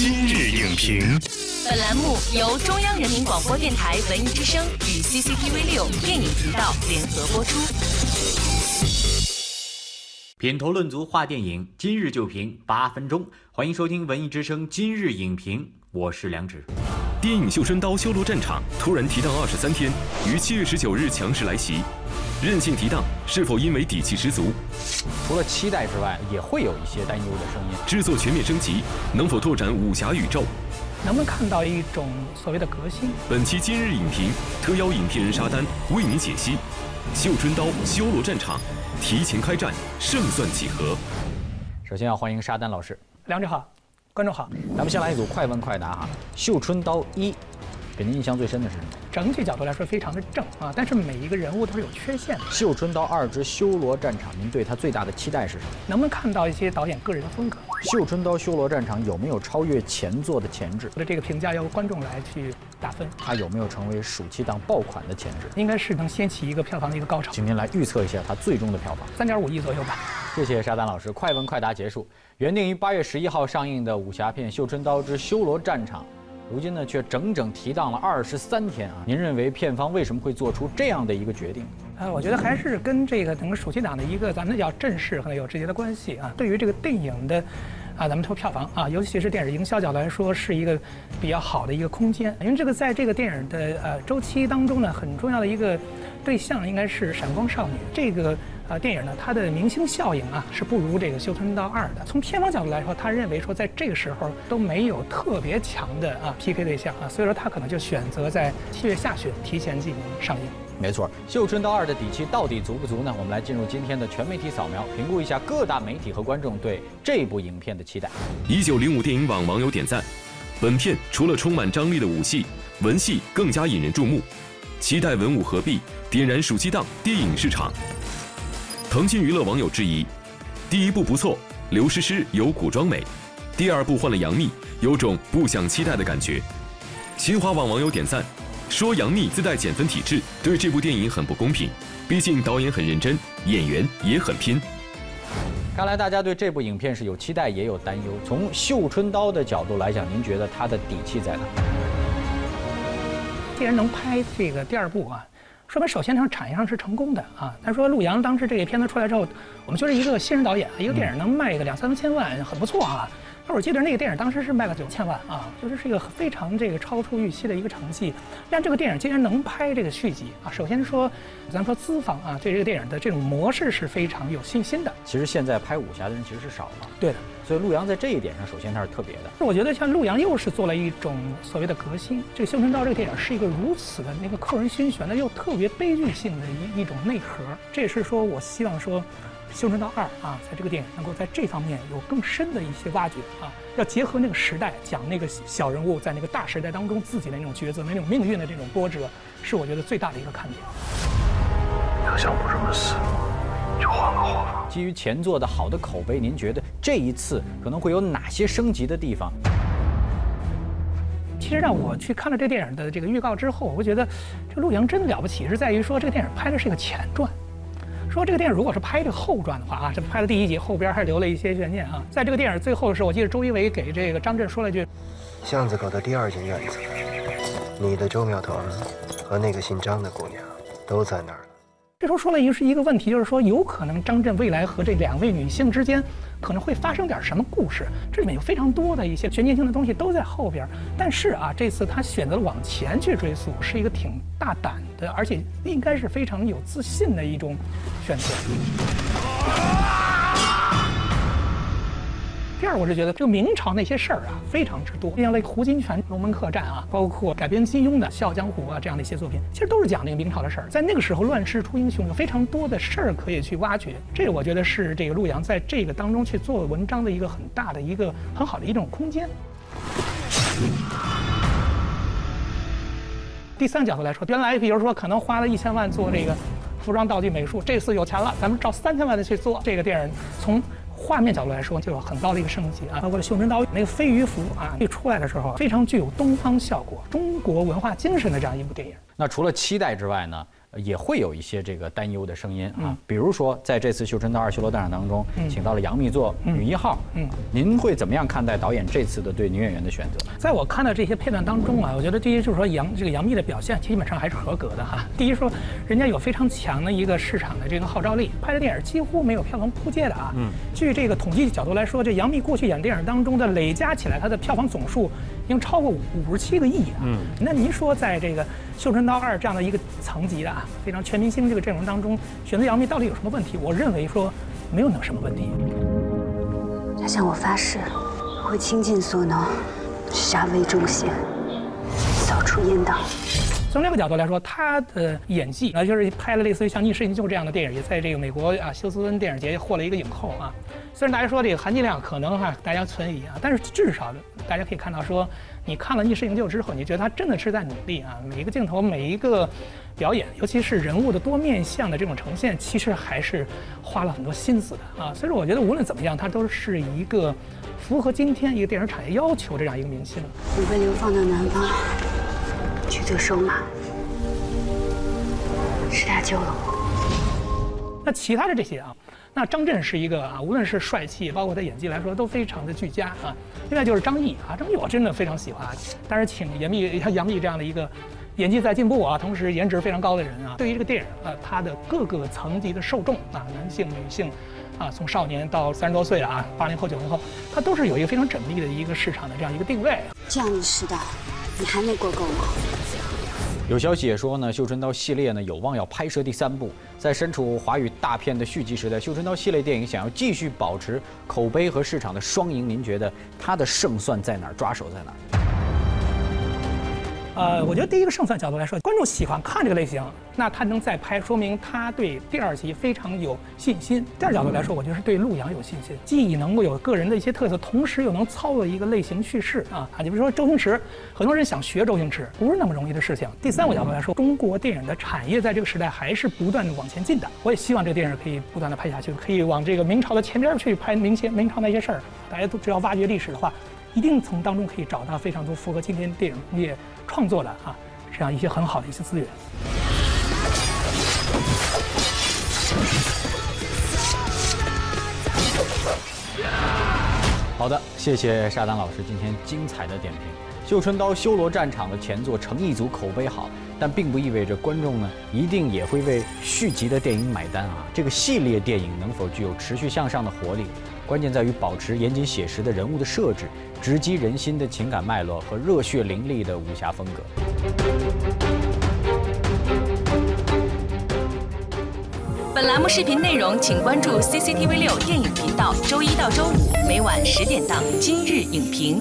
今日影评，本栏目由中央人民广播电台文艺之声与 CCTV 六电影频道联合播出。品头论足话电影，今日就评八分钟。欢迎收听文艺之声今日影评，我是梁植。电影《绣春刀》修罗战场突然提档二十三天，于七月十九日强势来袭。任性提档，是否因为底气十足？除了期待之外，也会有一些担忧的声音。制作全面升级，能否拓展武侠宇宙？能不能看到一种所谓的革新？本期今日影评特邀影评人沙丹为您解析《绣春刀》修罗战场提前开战，胜算几何？首先要欢迎沙丹老师，梁志好，观众好。咱们先来一组快问快答哈，《绣春刀一》。给您印象最深的是什么？整体角度来说非常的正啊，但是每一个人物都是有缺陷的。《绣春刀二之修罗战场》，您对他最大的期待是什么？能不能看到一些导演个人的风格？《绣春刀修罗战场》有没有超越前作的潜质？我？的这个评价要由观众来去打分。它有没有成为暑期档爆款的潜质？应该是能掀起一个票房的一个高潮。请您来预测一下它最终的票房，三点五亿左右吧。谢谢沙丹老师，快问快答结束。原定于八月十一号上映的武侠片《绣春刀之修罗战场》。如今呢，却整整提档了二十三天啊！您认为片方为什么会做出这样的一个决定？呃，我觉得还是跟这个整个暑期档的一个咱们叫阵势可能有直接的关系啊。对于这个电影的，啊，咱们说票房啊，尤其是电影营销角度来说，是一个比较好的一个空间。因为这个在这个电影的呃周期当中呢，很重要的一个对象应该是闪光少女这个。啊，电影呢，它的明星效应啊是不如这个《绣春刀二》的。从片方角度来说，他认为说在这个时候都没有特别强的啊 PK 对象啊，所以说他可能就选择在七月下旬提前进行上映。没错，《绣春刀二》的底气到底足不足呢？我们来进入今天的全媒体扫描，评估一下各大媒体和观众对这部影片的期待。一九零五电影网网友点赞：本片除了充满张力的武戏，文戏更加引人注目，期待文武合璧，点燃暑期档电影市场。腾讯娱乐网友质疑：第一部不错，刘诗诗有古装美；第二部换了杨幂，有种不想期待的感觉。新华网网友点赞，说杨幂自带减分体质，对这部电影很不公平。毕竟导演很认真，演员也很拼。看来大家对这部影片是有期待，也有担忧。从《绣春刀》的角度来讲，您觉得它的底气在哪？既然能拍这个第二部啊。说明首先从产业上是成功的啊。他说陆阳当时这个片子出来之后，我们觉得一个新人导演，一个电影能卖个两三千万很不错啊。那我记得那个电影当时是卖了九千万啊，就是是一个非常这个超出预期的一个成绩。但这个电影竟然能拍这个续集啊，首先说，咱说资方啊对这个电影的这种模式是非常有信心的。其实现在拍武侠的人其实是少了，对的。所以陆阳在这一点上，首先他是特别的。我觉得像陆阳又是做了一种所谓的革新。这个《绣春刀》这个电影是一个如此的那个扣人心弦的，又特别悲剧性的一一种内核。这也是说我希望说。《绣春刀二》啊，在这个电影能够在这方面有更深的一些挖掘啊，要结合那个时代，讲那个小人物在那个大时代当中自己的那种抉择、那种命运的这种波折，是我觉得最大的一个看点。要想不这么死，就换个活法。基于前作的好的口碑，您觉得这一次可能会有哪些升级的地方？其实让我去看了这电影的这个预告之后，我觉得这陆阳真的了不起，是在于说这个电影拍的是一个前传。说这个电影如果是拍这个后传的话啊，这拍了第一集，后边还留了一些悬念啊。在这个电影最后的时候我记得周一围给这个张震说了一句：“巷子口的第二间院子，你的周庙头儿和那个姓张的姑娘都在那儿了。”这时候说了一个是一个问题，就是说有可能张震未来和这两位女性之间可能会发生点什么故事，这里面有非常多的一些悬念性的东西都在后边。但是啊，这次他选择了往前去追溯，是一个挺大胆的，而且应该是非常有自信的一种选择。第二，我是觉得这个明朝那些事儿啊，非常之多，像那个胡金铨龙门客栈啊，包括改编金庸的《笑傲江湖》啊这样的一些作品，其实都是讲那个明朝的事儿。在那个时候，乱世出英雄，有非常多的事儿可以去挖掘。这我觉得是这个陆阳在这个当中去做文章的一个很大的一个很好的一种空间。第三个角度来说，原来比如说可能花了一千万做这个服装道具美术，这次有钱了，咱们照三千万的去做这个电影，从。画面角度来说，就有很高的一个升级啊！包括绣春刀那个飞鱼服啊，一出来的时候非常具有东方效果、中国文化精神的这样一部电影。那除了期待之外呢，也会有一些这个担忧的声音啊。比如说，在这次《绣春刀二》修罗战场当中，请到了杨幂做女一号。嗯，您会怎么样看待导演这次的对女演员的选择？在我看到这些片段当中啊，我觉得第一就是说杨这个杨幂的表现基本上还是合格的哈。第一说，人家有非常强的一个市场的这个号召力，拍的电影几乎没有票房扑街的啊。嗯，据这个统计角度来说，这杨幂过去演电影当中的累加起来，她的票房总数已经超过五十七个亿啊。嗯，那您说在这个《绣春刀二》这样的一个层级的啊，非常全明星这个阵容当中，选择杨幂到底有什么问题？我认为说没有那什么问题。他向我发誓，我会倾尽所能，杀魏忠贤，扫除阉党。从这个角度来说，他的演技啊，就是拍了类似于像《逆世营救》这样的电影，也在这个美国啊休斯敦电影节获了一个影后啊。虽然大家说这个含金量可能哈大家存疑啊，但是至少大家可以看到说，你看了《逆世营救》之后，你觉得他真的是在努力啊，每一个镜头，每一个表演，尤其是人物的多面相的这种呈现，其实还是花了很多心思的啊。所以说，我觉得无论怎么样，他都是一个符合今天一个电影产业要求这样一个明星。我被流放到南方。去做收马，是他救了我。那其他的这些啊，那张震是一个啊，无论是帅气，包括他演技来说，都非常的俱佳啊。另外就是张译啊，张译我真的非常喜欢。但是请杨幂像杨幂这样的一个演技在进步啊，同时颜值非常高的人啊，对于这个电影啊，它的各个层级的受众啊，男性、女性，啊，从少年到三十多岁啊，八零后、九零后，它都是有一个非常缜密的一个市场的这样一个定位。这样的时代。你还没过够吗？有消息也说呢，《绣春刀》系列呢有望要拍摄第三部。在身处华语大片的续集时代，《绣春刀》系列电影想要继续保持口碑和市场的双赢，您觉得它的胜算在哪儿？抓手在哪儿？呃，我觉得第一个胜算角度来说，观众喜欢看这个类型，那他能再拍，说明他对第二集非常有信心。第二角度来说，我觉得是对陆阳有信心，既能够有个人的一些特色，同时又能操作一个类型叙事啊啊！你比如说周星驰，很多人想学周星驰，不是那么容易的事情。第三个角度来说，中国电影的产业在这个时代还是不断的往前进的。我也希望这个电影可以不断的拍下去，可以往这个明朝的前边去拍明前明朝那些事儿。大家都只要挖掘历史的话，一定从当中可以找到非常多符合今天电影工业。创作的啊，这样一些很好的一些资源。好的，谢谢沙丹老师今天精彩的点评。《绣春刀·修罗战场》的前作诚意足，口碑好，但并不意味着观众呢一定也会为续集的电影买单啊。这个系列电影能否具有持续向上的活力？关键在于保持严谨写实的人物的设置，直击人心的情感脉络和热血凌厉的武侠风格。本栏目视频内容，请关注 CCTV 六电影频道，周一到周五每晚十点档《今日影评》。